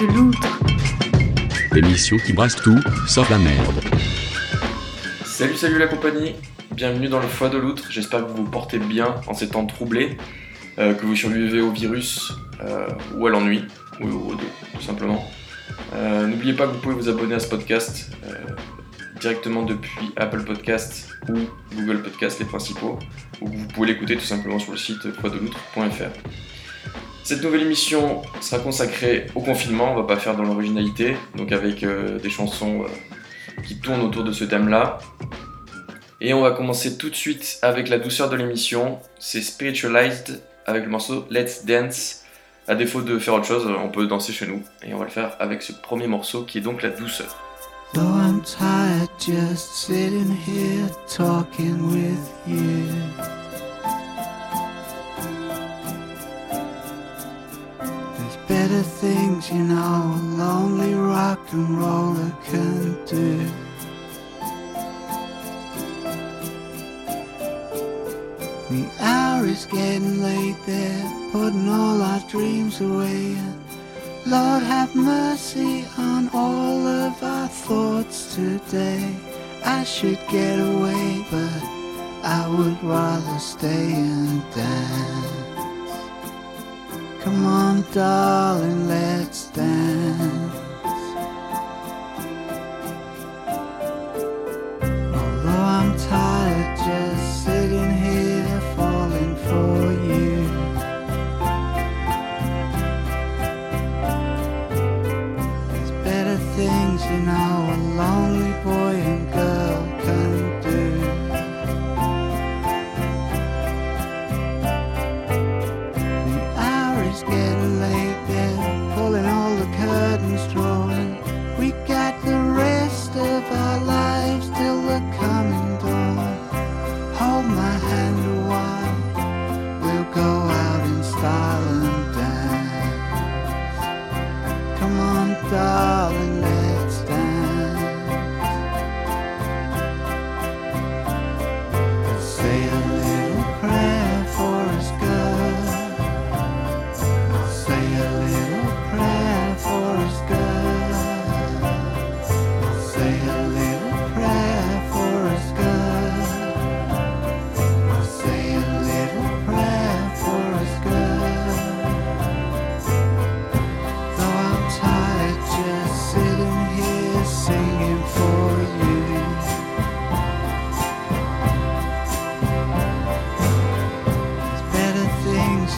de l'outre. L'émission qui brasse tout, sauf la merde. Salut, salut la compagnie. Bienvenue dans le foie de l'outre. J'espère que vous vous portez bien en ces temps troublés, euh, que vous survivez au virus euh, ou à l'ennui, ou aux deux, tout simplement. Euh, N'oubliez pas que vous pouvez vous abonner à ce podcast euh, directement depuis Apple Podcast ou Google Podcast, les principaux, ou vous pouvez l'écouter tout simplement sur le site foideloutre.fr. Cette nouvelle émission sera consacrée au confinement, on va pas faire dans l'originalité, donc avec euh, des chansons euh, qui tournent autour de ce thème-là. Et on va commencer tout de suite avec la douceur de l'émission, c'est Spiritualized avec le morceau Let's Dance. À défaut de faire autre chose, on peut danser chez nous, et on va le faire avec ce premier morceau qui est donc la douceur. Better things, you know, a lonely rock and roller can do. The hour is getting late, they're putting all our dreams away. Lord have mercy on all of our thoughts today. I should get away, but I would rather stay and dance. Come on, darling, let's dance.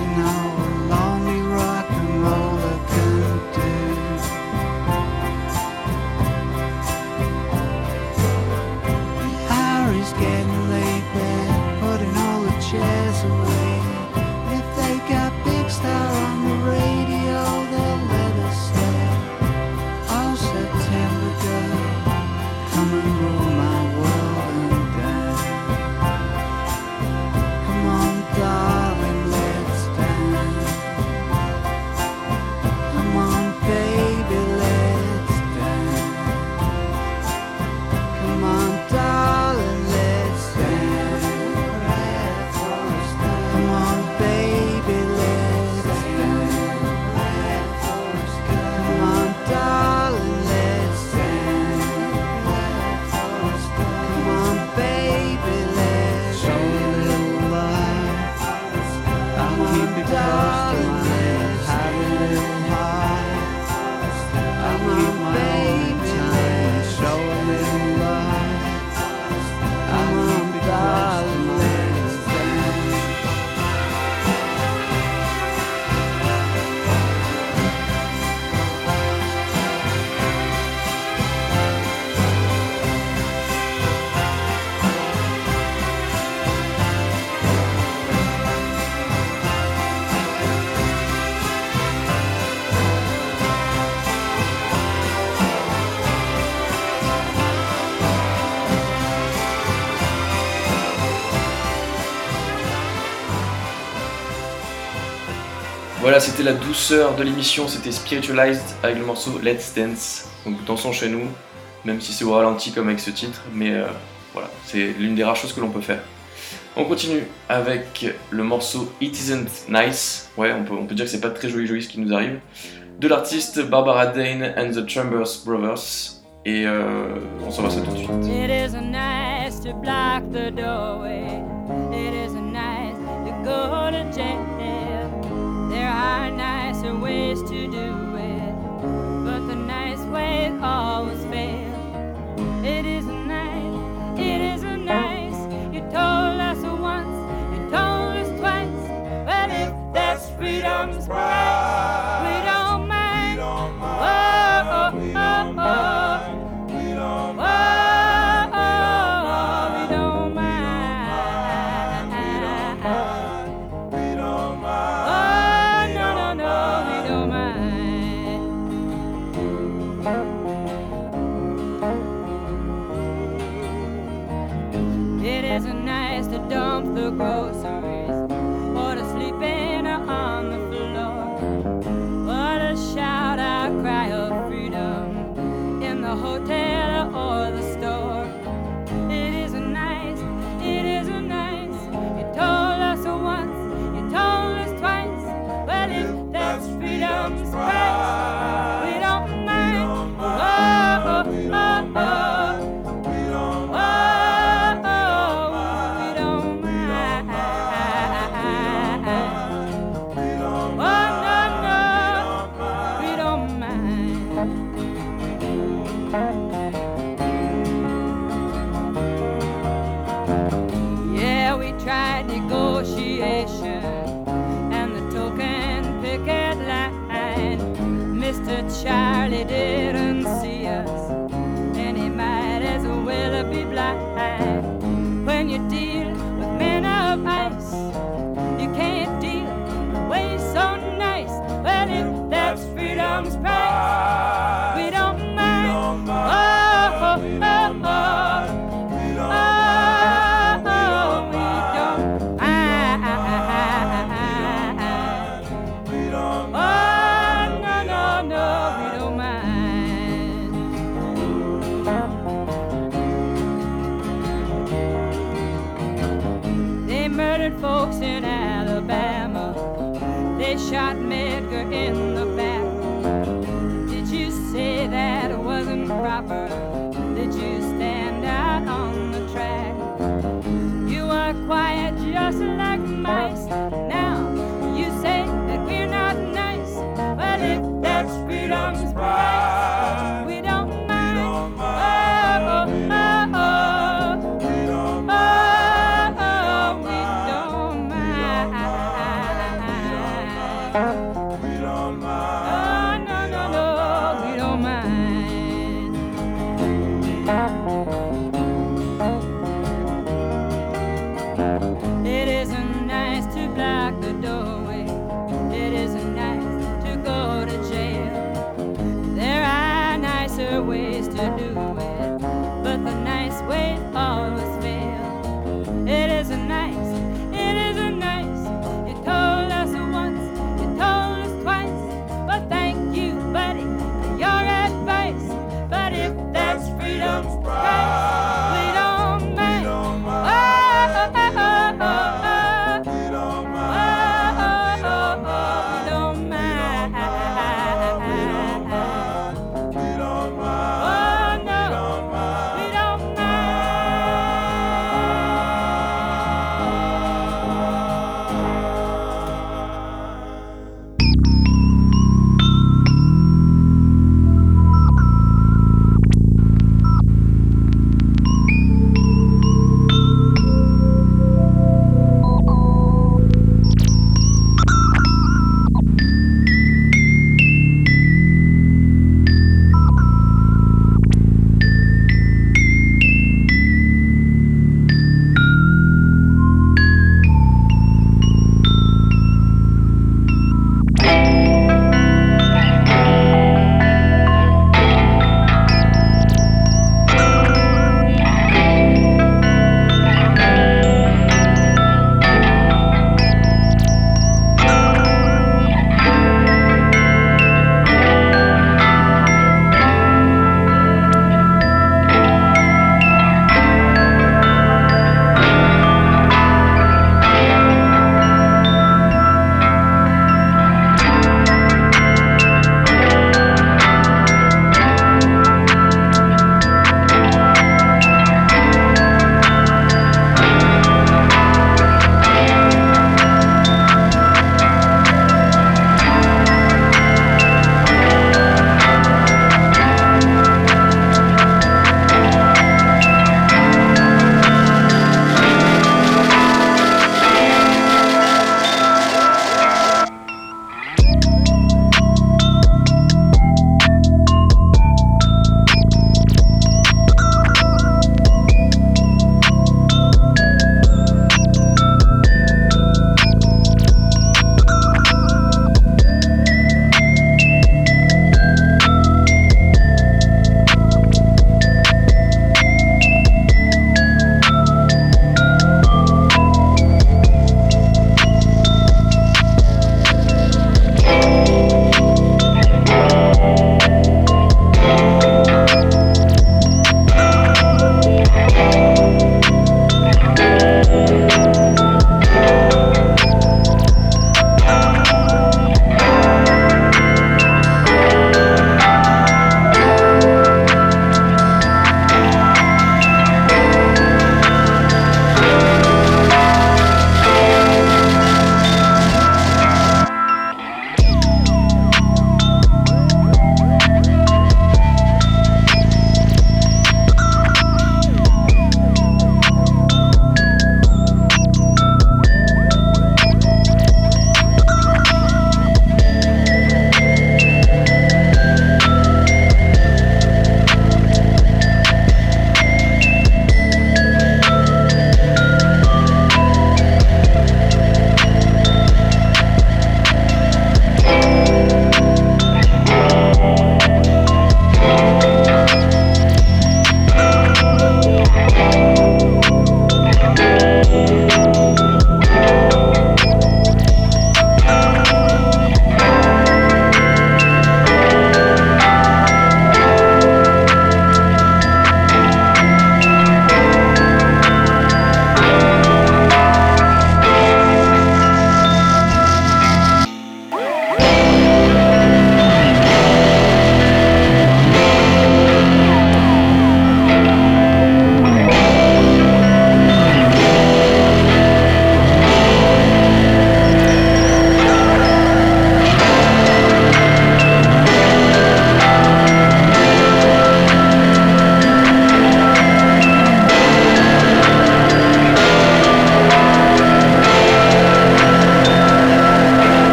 tonight. C'était la douceur de l'émission, c'était Spiritualized avec le morceau Let's Dance, donc dansons chez nous, même si c'est au ralenti comme avec ce titre, mais euh, voilà, c'est l'une des rares choses que l'on peut faire. On continue avec le morceau It Isn't Nice, ouais, on peut, on peut dire que c'est pas très joli joli ce qui nous arrive, de l'artiste Barbara Dane and the Chambers Brothers, et euh, on s'en va ça tout de suite. It nice to block the doorway, it isn't nice to go to jail. There are nicer ways to do it, but the nice way always fails. It isn't nice, it isn't nice. You told us once, you told us twice, but if that's freedom's price, to dump the groceries. murdered folks in Alabama. They shot Medgar in the back. Did you say that wasn't proper?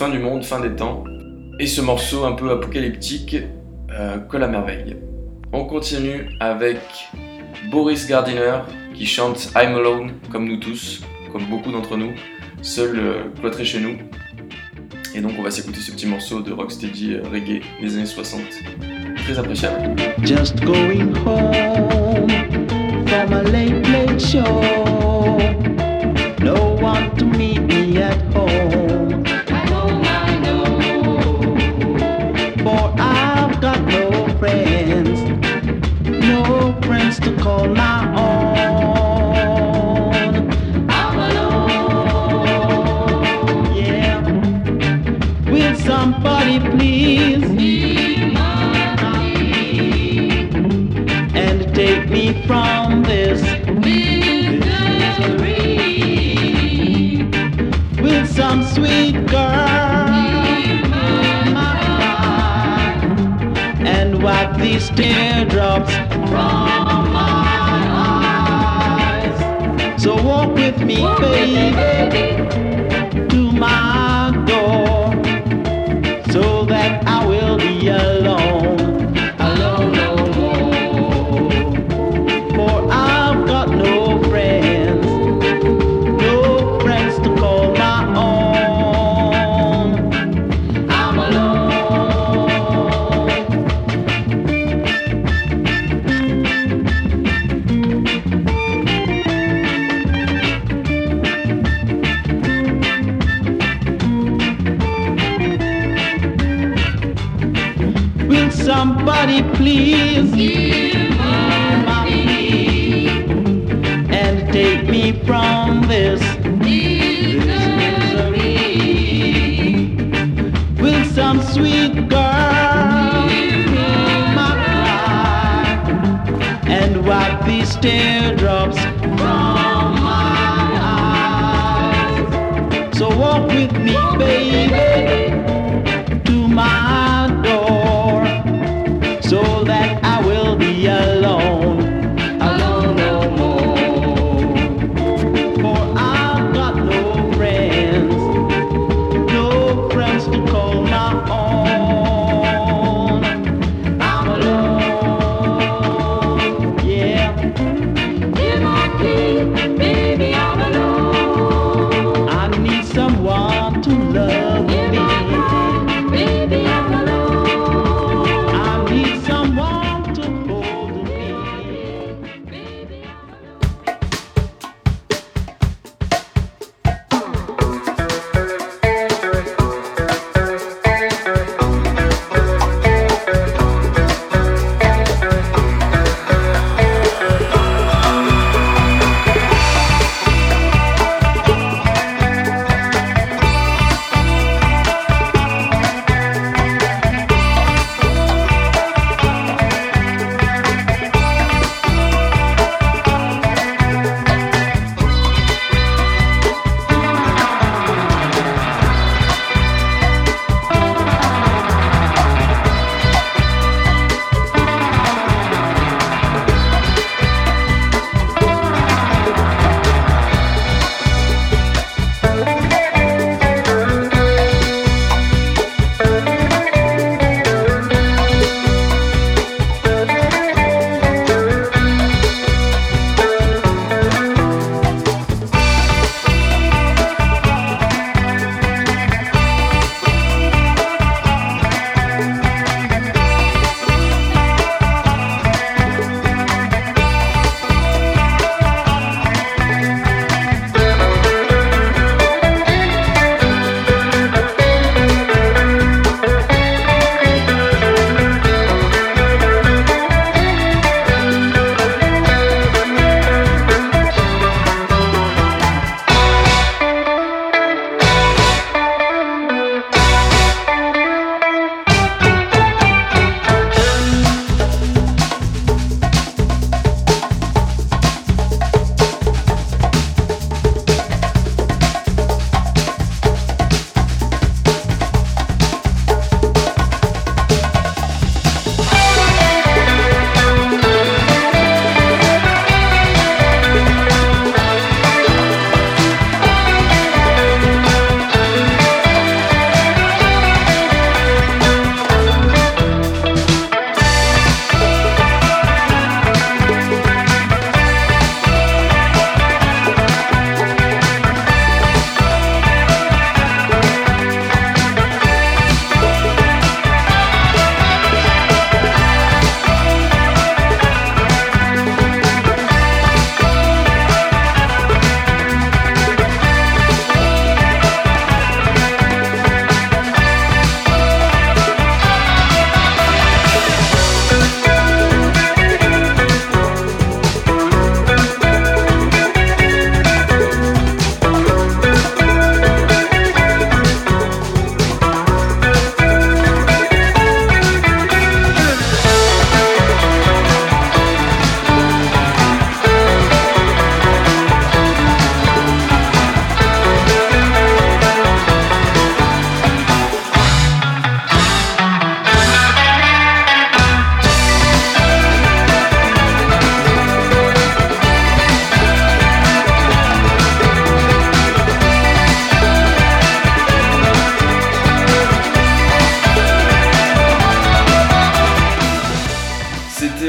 Fin du monde, fin des temps. Et ce morceau un peu apocalyptique euh, colle à merveille. On continue avec Boris Gardiner qui chante I'm Alone, comme nous tous, comme beaucoup d'entre nous, seul euh, cloîtré chez nous. Et donc on va s'écouter ce petit morceau de rocksteady euh, reggae des années 60. Très appréciable. Just going home from a late, late show. No one to meet me at some sweet girl. And wipe these teardrops from my eyes? So walk with me, baby, please hear my plea and take me from this misery? Will some sweet girl my cry and wipe these teardrops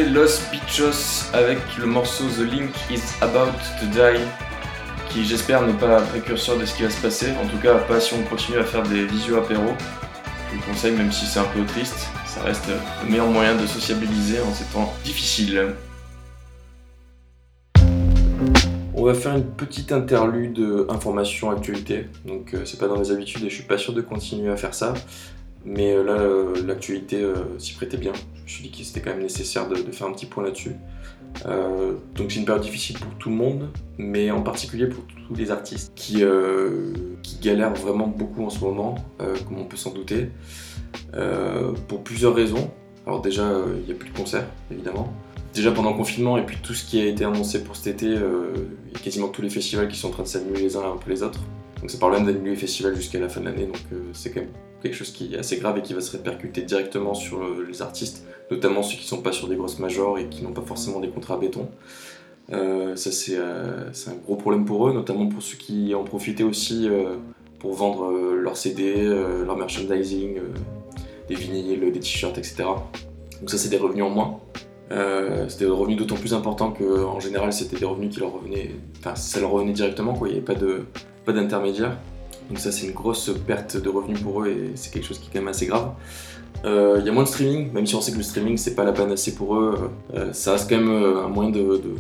Los Bichos avec le morceau The Link is About to Die, qui j'espère n'est pas précurseur de ce qui va se passer. En tout cas, pas si on continue à faire des visio apéro. Je vous le conseille, même si c'est un peu triste, ça reste le meilleur moyen de sociabiliser en ces temps difficiles. On va faire une petite interlude euh, information actualité. Donc euh, c'est pas dans mes habitudes et je suis pas sûr de continuer à faire ça. Mais euh, là, euh, l'actualité euh, s'y prêtait bien. Je me suis dit que c'était quand même nécessaire de, faire un petit point là-dessus. Donc c'est une période difficile pour tout le monde, mais en particulier pour tous les artistes qui, galèrent vraiment beaucoup en ce moment, comme on peut s'en douter, pour plusieurs raisons. Alors déjà, il n'y a plus de concerts, évidemment. Déjà pendant le confinement, et puis tout ce qui a été annoncé pour cet été, il y a quasiment tous les festivals qui sont en train de s'annuler les uns après les autres. Donc ça parle même d'annuler les festivals jusqu'à la fin de l'année, donc c'est quand même quelque chose qui est assez grave et qui va se répercuter directement sur euh, les artistes, notamment ceux qui sont pas sur des grosses majors et qui n'ont pas forcément des contrats à béton. Euh, ça c'est euh, c'est un gros problème pour eux, notamment pour ceux qui en profitaient aussi pour vendre leurs CD, leur merchandising, des vinyles, des t-shirts, etc. Donc ça c'est des revenus en moins. C'était des revenus d'autant plus importants qu'en général c'était des revenus qui leur revenaient, enfin ça leur revenait directement quoi, il n'y avait pas de pas d'intermédiaire. Donc ça c'est une grosse perte de revenus pour eux et c'est quelque chose qui est quand même assez grave. Euh, Il y a moins de streaming, même si on sait que le streaming c'est pas la panacée pour eux, euh, ça reste quand même euh, un moyen de- de-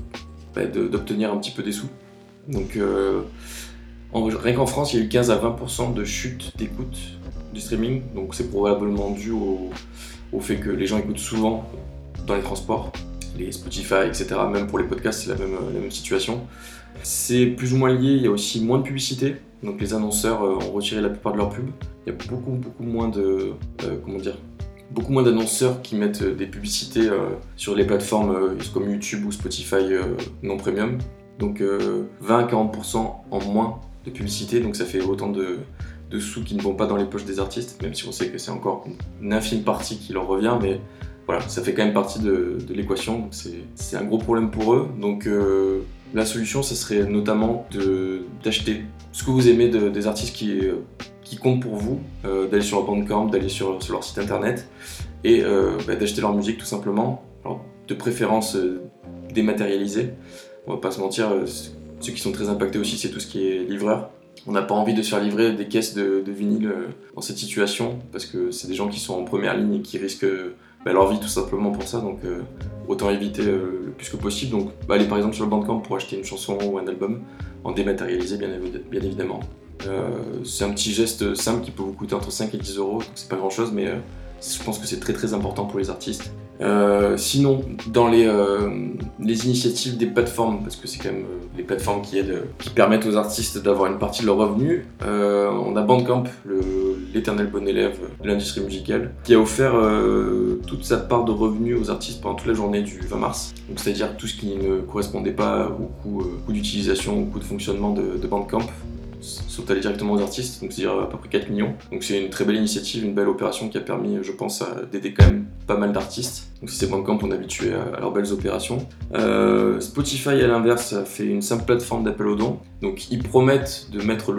bah, de- d'obtenir un petit peu des sous. Donc en- rien qu'en France il y a eu 15 à 20% de chute d'écoute du streaming, donc c'est probablement dû au, au fait que les gens écoutent souvent dans les transports, les Spotify, etc. Même pour les podcasts, c'est la même situation. C'est plus ou moins lié, il y a aussi moins de publicité, donc les annonceurs euh, ont retiré la plupart de leurs pubs. Il y a beaucoup, beaucoup moins de. euh, comment dire Beaucoup moins d'annonceurs qui mettent euh, des publicités sur les plateformes comme YouTube ou Spotify non premium. Donc euh, 20 à 40% en moins de publicité, donc ça fait autant de, de sous qui ne vont pas dans les poches des artistes, même si on sait que c'est encore une infime partie qui leur revient, mais voilà, ça fait quand même partie de, de l'équation, c'est un gros problème pour eux. Donc la solution, ça serait notamment d'acheter ce que vous aimez de- des artistes qui, euh, qui comptent pour vous, euh, d'aller sur leur Bandcamp, d'aller sur, sur leur site internet et euh, bah, d'acheter leur musique tout simplement, Alors, de préférence dématérialisée. On va pas se mentir, ceux qui sont très impactés aussi, c'est tout ce qui est livreur. On n'a pas envie de se faire livrer des caisses de, de vinyle dans cette situation parce que c'est des gens qui sont en première ligne et qui risquent bah, leur vie tout simplement pour ça. Donc euh, autant éviter euh, le plus que possible. Donc bah, aller par exemple sur le Bandcamp pour acheter une chanson ou un album en dématérialisé bien, bien évidemment. Euh, c'est un petit geste simple qui peut vous coûter entre 5 et 10 euros, donc c'est pas grand chose, mais je pense que c'est très très important pour les artistes. Sinon, dans les, les initiatives des plateformes, parce que c'est quand même les plateformes qui aident, qui permettent aux artistes d'avoir une partie de leurs revenus, on a Bandcamp, l'éternel bon élève de l'industrie musicale, qui a offert euh, toute sa part de revenus aux artistes pendant toute la journée du 20 mars. C'est-à-dire tout ce qui ne correspondait pas au coût, euh, d'utilisation, au coût de fonctionnement de Bandcamp sont allés directement aux artistes, donc c'est-à-dire à peu près 4 millions. Donc c'est une très belle initiative, une belle opération qui a permis, je pense, d'aider quand même pas mal d'artistes. Donc c'est Bandcamp, on est habitué à, à leurs belles opérations. Euh, Spotify, à l'inverse, a fait une simple plateforme d'appel aux dons. Donc ils promettent de mettre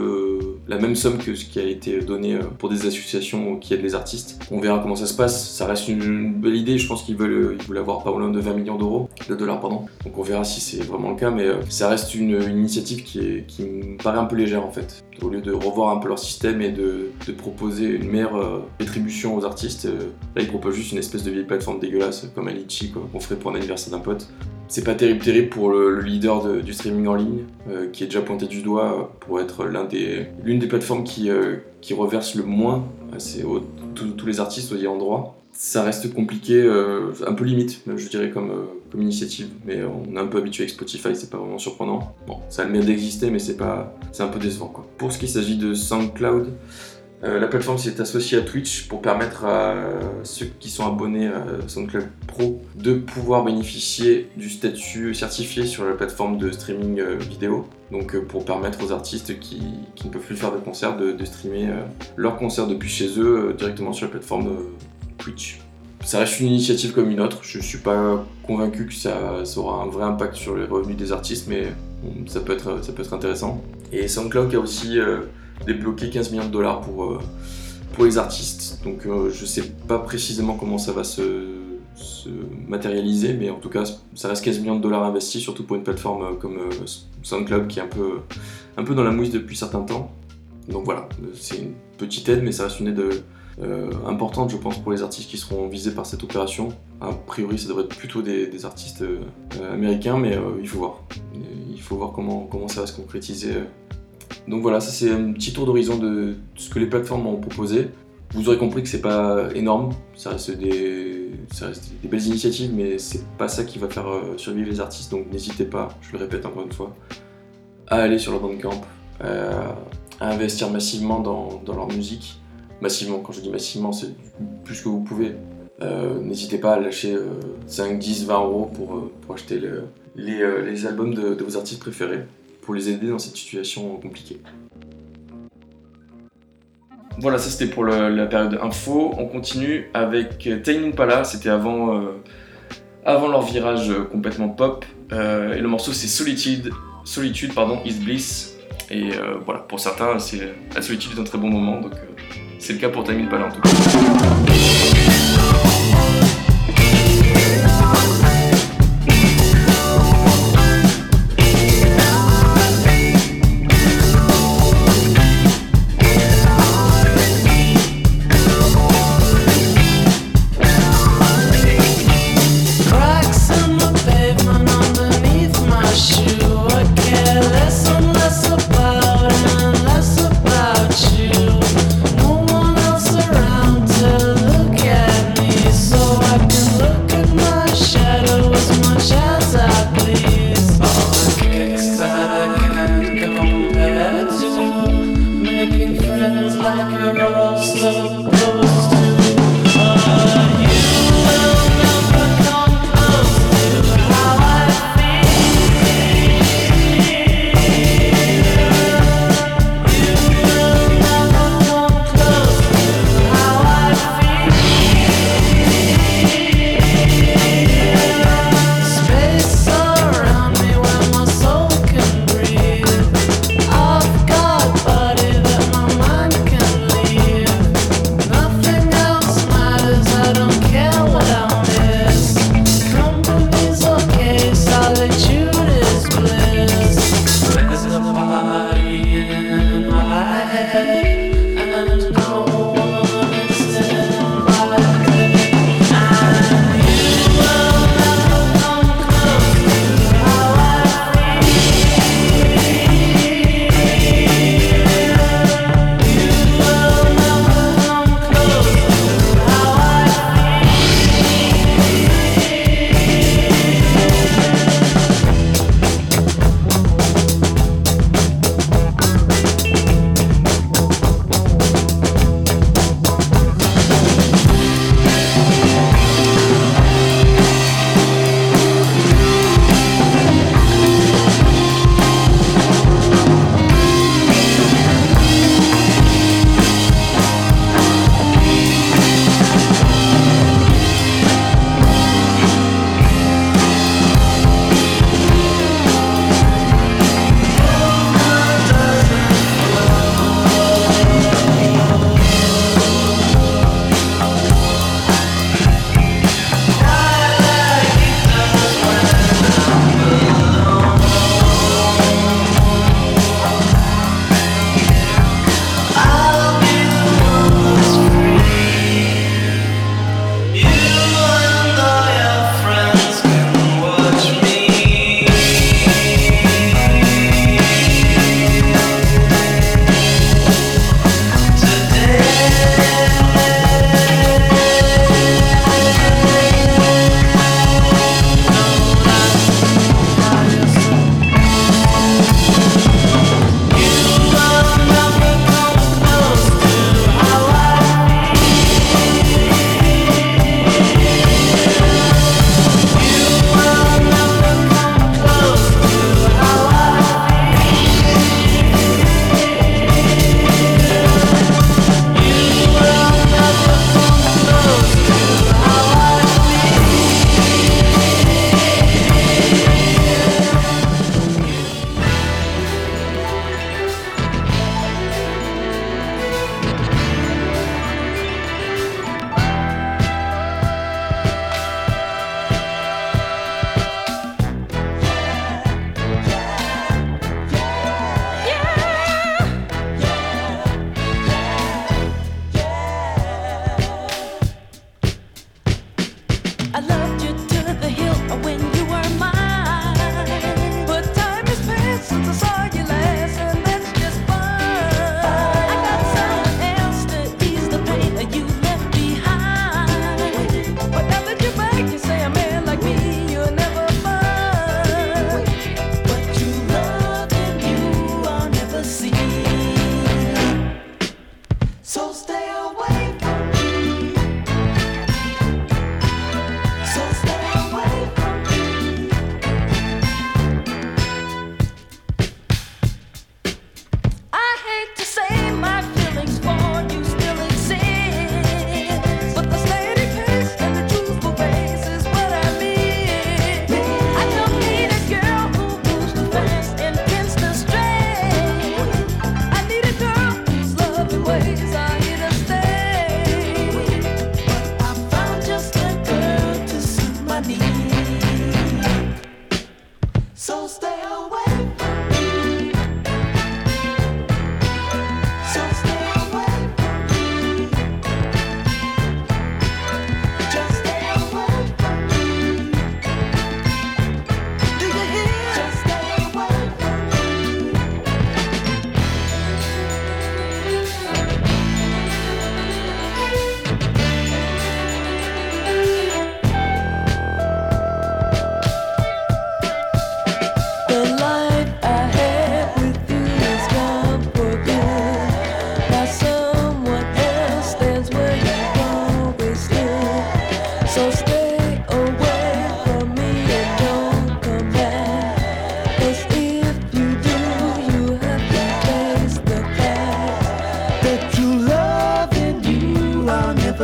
la même somme que ce qui a été donné euh, pour des associations qui aident les artistes. On verra comment ça se passe. Ça reste une, belle idée. Je pense qu'ils veulent, ils voulaient avoir pas loin de 20 millions d'euros, de dollars, pardon. Donc on verra si c'est vraiment le cas, mais euh, ça reste une, initiative qui me paraît un peu légère en fait. Au lieu de revoir un peu leur système et de, proposer une meilleure euh, rétribution aux artistes, euh, là ils proposent juste une espèce de vieille plateforme dégueulasse comme un litchi quoi, qu'on ferait pour un anniversaire d'un pote. C'est pas terrible terrible pour le, le leader de- du streaming en ligne, euh, qui est déjà pointé du doigt pour être des, l'une des plateformes qui, qui reverse le moins à ses- aux- tous les artistes aux ayants droit. Ça reste compliqué, un peu limite, je dirais, comme, comme initiative. Mais on est un peu habitué avec Spotify, c'est pas vraiment surprenant. Bon, ça a le mérite d'exister, mais c'est pas, c'est un peu décevant. Quoi. Pour ce qui s'agit de SoundCloud, euh, la plateforme s'est associée à Twitch pour permettre à ceux qui sont abonnés à SoundCloud Pro de pouvoir bénéficier du statut certifié sur la plateforme de streaming euh, vidéo. Donc euh, pour permettre aux artistes qui, ne peuvent plus faire de concerts de, de streamer leurs concerts depuis chez eux directement sur la plateforme Twitch. Ça reste une initiative comme une autre. Je suis pas convaincu que ça, aura un vrai impact sur les revenus des artistes, mais ça, peut être, ça peut être intéressant. Et SoundCloud a aussi euh, débloqué 15 millions de dollars pour, euh, pour les artistes. Donc euh, je sais pas précisément comment ça va se, se matérialiser, mais en tout cas, ça reste 15 millions de dollars investis, surtout pour une plateforme comme SoundCloud qui est un peu, un peu dans la mouise depuis certains temps. Donc voilà, c'est une petite aide, mais ça reste une aide euh, importante, je pense, pour les artistes qui seront visés par cette opération. A priori, ça devrait être plutôt des, artistes euh, américains, mais euh, il faut voir. Il faut voir comment, comment ça va se concrétiser. Donc voilà, ça c'est un petit tour d'horizon de ce que les plateformes ont proposé. Vous aurez compris que c'est pas énorme, ça reste des, ça reste des belles initiatives, mais c'est pas ça qui va faire euh, survivre les artistes, donc n'hésitez pas, je le répète encore une fois, à aller sur leur Bandcamp, euh, à investir massivement dans, dans leur musique. Massivement, quand je dis massivement, c'est plus que vous pouvez. Euh, N'hésitez pas à lâcher euh, 5, 10, 20 euros pour, euh, pour acheter le- les, euh, les albums de, vos artistes préférés, pour les aider dans cette situation compliquée. Voilà, ça c'était pour la période info. On continue avec Tame Impala, c'était avant, avant leur virage complètement pop. Et le morceau c'est Solitude, Solitude pardon, is Bliss. Et voilà, pour certains, la solitude est un très bon moment, donc c'est le cas pour Tame Impala en.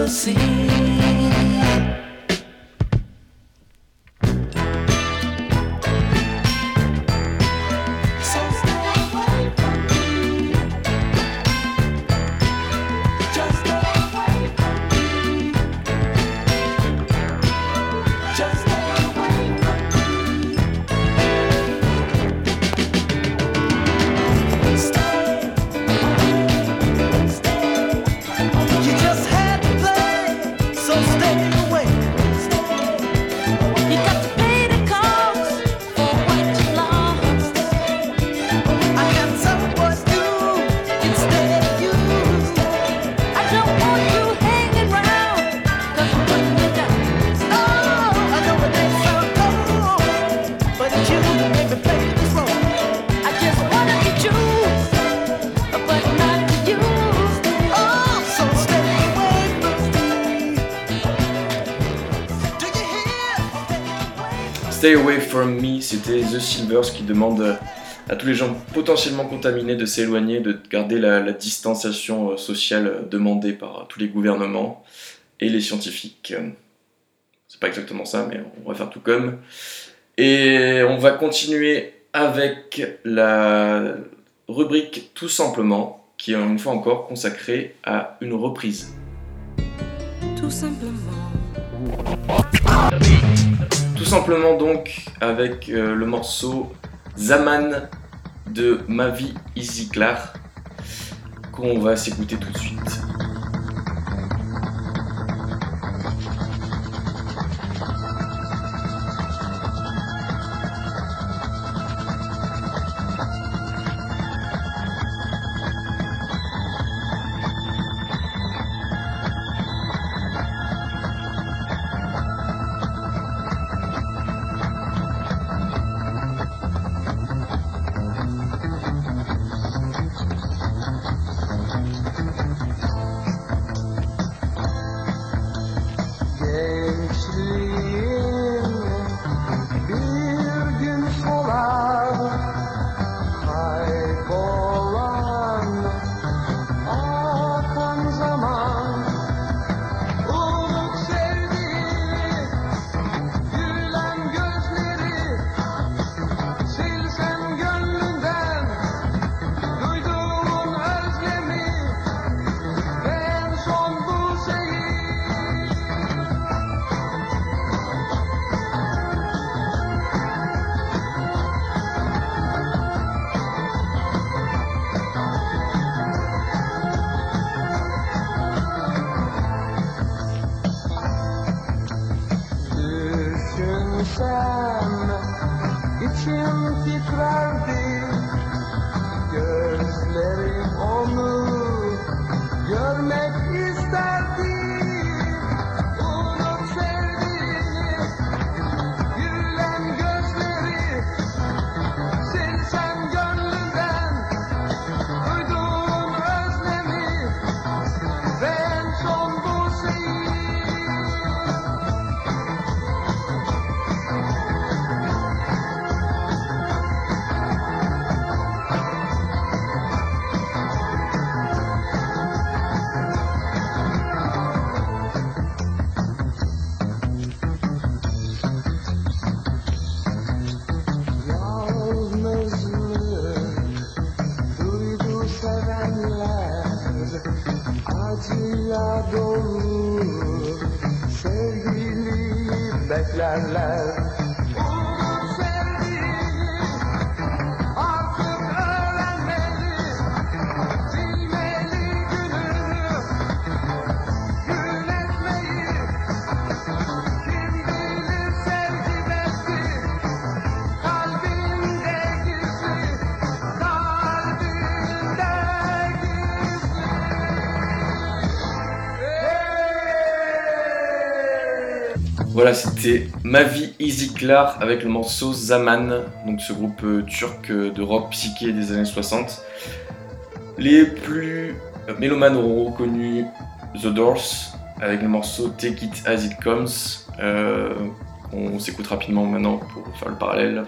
assim. C'était The Silvers qui demande à tous les gens potentiellement contaminés de s'éloigner, de garder la, la, distanciation euh, sociale euh, demandée par euh, tous les gouvernements et les scientifiques. C'est pas exactement ça, mais on va faire tout comme. Et on va continuer avec la rubrique Tout simplement, qui est une fois encore consacrée à une reprise. Tout simplement. Tout simplement donc avec euh, le morceau Zaman de Ma vie Easy Clar qu'on va s'écouter tout de suite. Voilà, c'était Ma vie Easy Clar avec le morceau Zaman, donc ce groupe euh, turc euh, de rock psyché des années 60. Les plus mélomanes auront reconnu The Doors avec le morceau Take It As It Comes. Euh, on s'écoute rapidement maintenant pour faire le parallèle.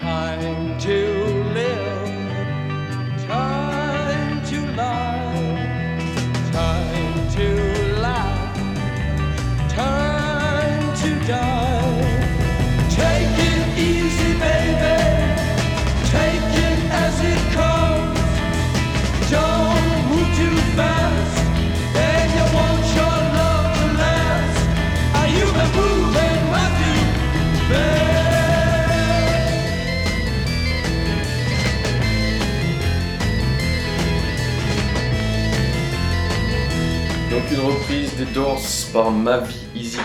Doors par Ma vie Easy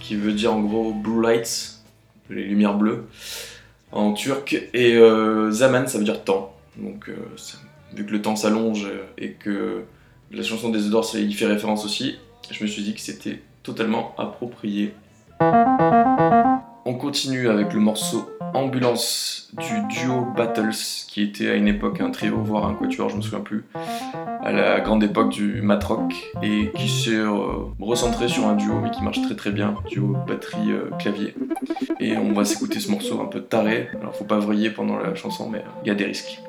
qui veut dire en gros Blue Lights, les lumières bleues, en turc, et euh, Zaman, ça veut dire temps. Donc euh, vu que le temps s'allonge et que la chanson des The Doors y fait référence aussi, je me suis dit que c'était totalement approprié. On continue avec le morceau Ambulance du duo Battles, qui était à une époque un trio, voire un quatuor, je me souviens plus à la grande époque du mat rock et qui s'est euh, recentré sur un duo mais qui marche très très bien, duo batterie euh. Et on va s'écouter ce morceau un peu taré. Alors faut pas vriller pendant la chanson mais il y a des risques.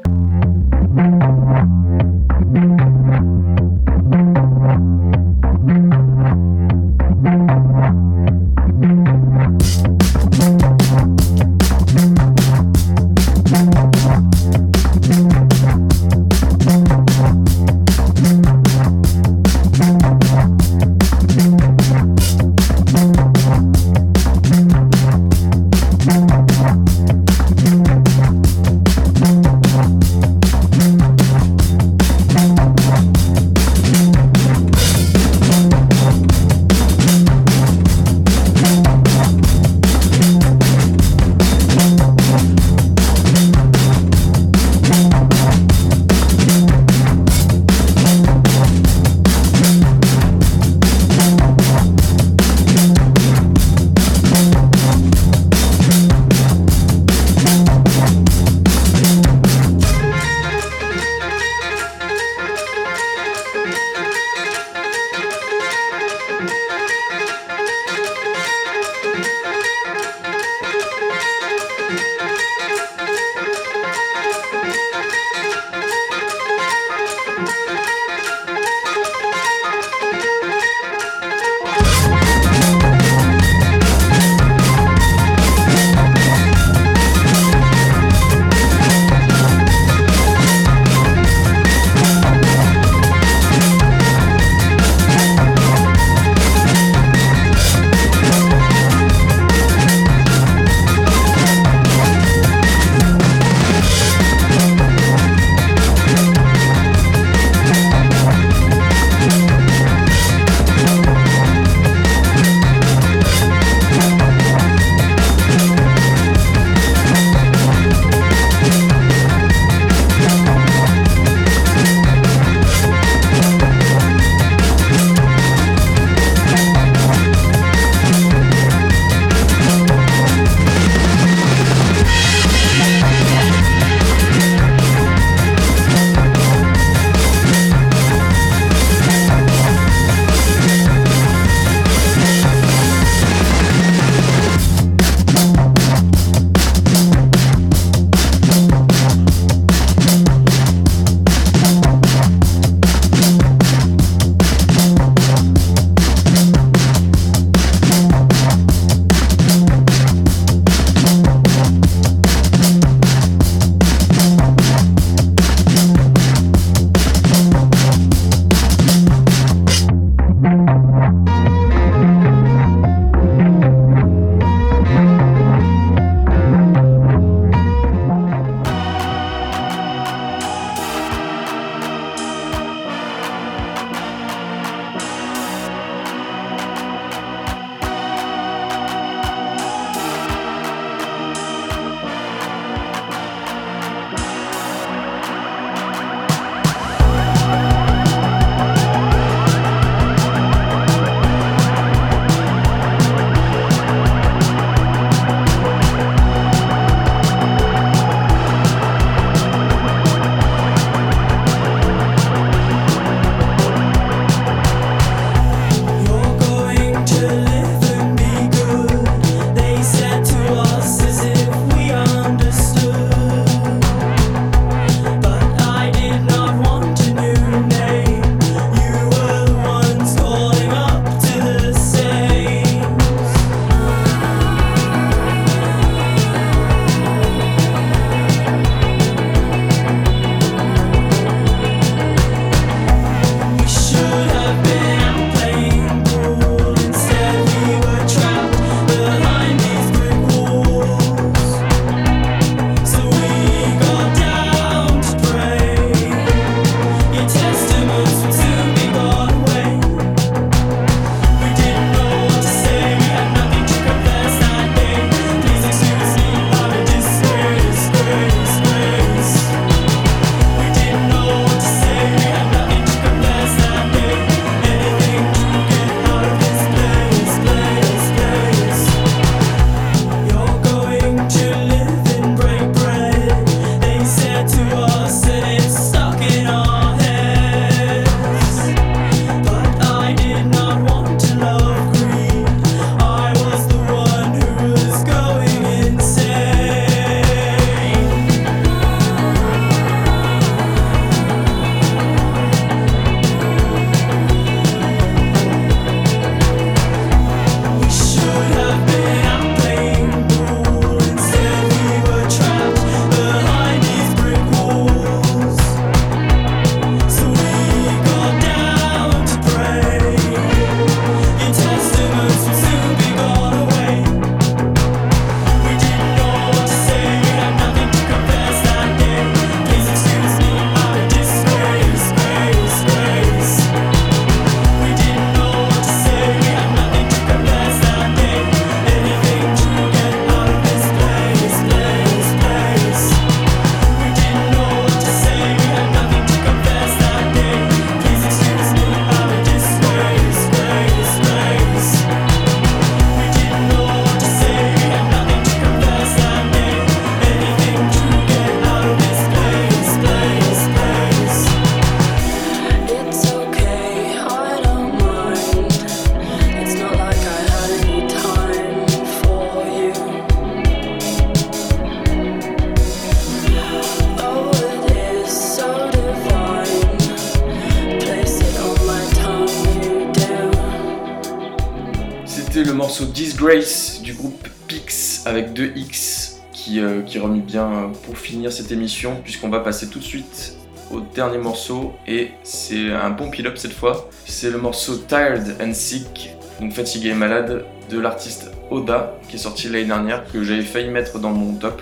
Cette émission puisqu'on va passer tout de suite au dernier morceau et c'est un bon pile-up cette fois. C'est le morceau Tired and Sick, donc fatigué et malade, de l'artiste Oda qui est sorti l'année dernière que j'avais failli mettre dans mon top.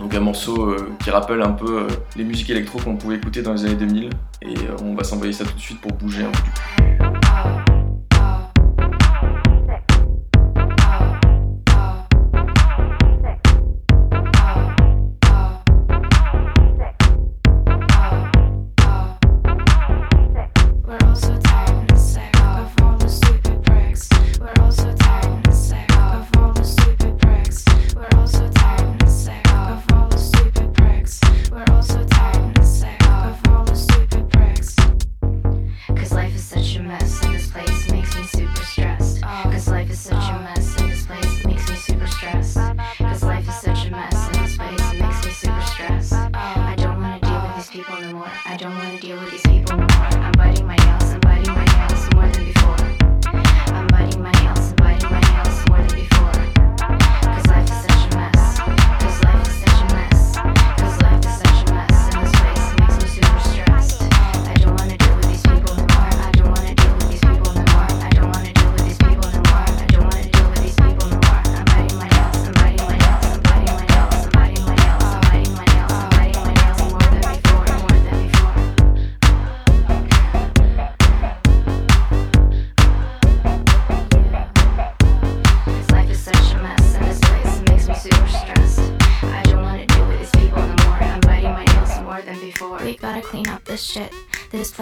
Donc un morceau euh, qui rappelle un peu euh, les musiques électro qu'on pouvait écouter dans les années 2000 et euh, on va s'envoyer ça tout de suite pour bouger un peu.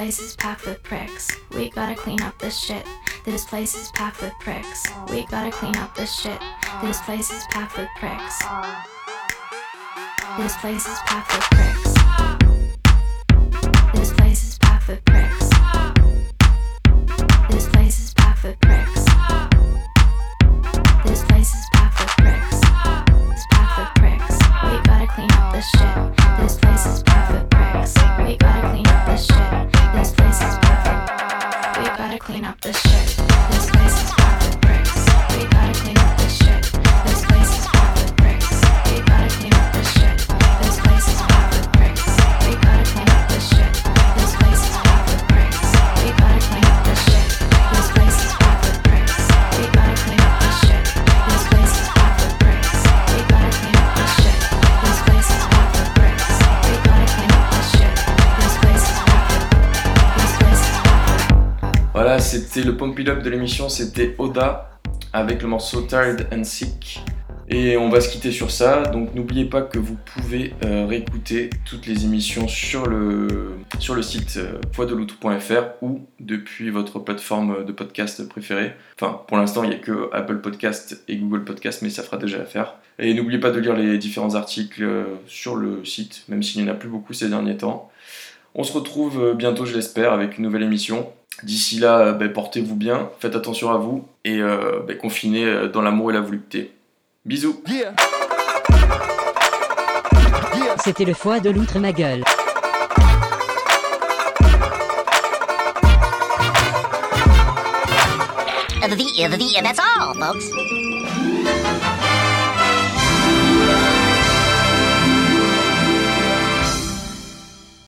Place is packed with pricks. We gotta clean up this shit. This place is packed with pricks. We gotta clean up this shit. This place is packed with pricks. This place is packed with pricks. This place is packed with pricks. This place is packed with pricks. This place is packed with pricks. It's packed with pricks. We gotta clean up this shit. This place is packed with pricks. We gotta clean up this shit. Gotta clean up this shit. This place is packed with pricks. We gotta clean c'était le pump it up de l'émission, c'était Oda avec le morceau Tired and Sick. Et on va se quitter sur ça, donc n'oubliez pas que vous pouvez euh, réécouter toutes les émissions sur le, sur le site euh, ou depuis votre plateforme de podcast préférée. Enfin, pour l'instant, il n'y a que Apple Podcast et Google Podcast, mais ça fera déjà l'affaire. Et n'oubliez pas de lire les différents articles euh, sur le site, même s'il n'y en a plus beaucoup ces derniers temps. On se retrouve euh, bientôt, je l'espère, avec une nouvelle émission. D'ici là, euh, ben, portez-vous bien, faites attention à vous et euh, ben, confinez euh, dans l'amour et la volupté. Bisous C'était le foie de l'outre ma gueule. The, the, the, that's all, folks.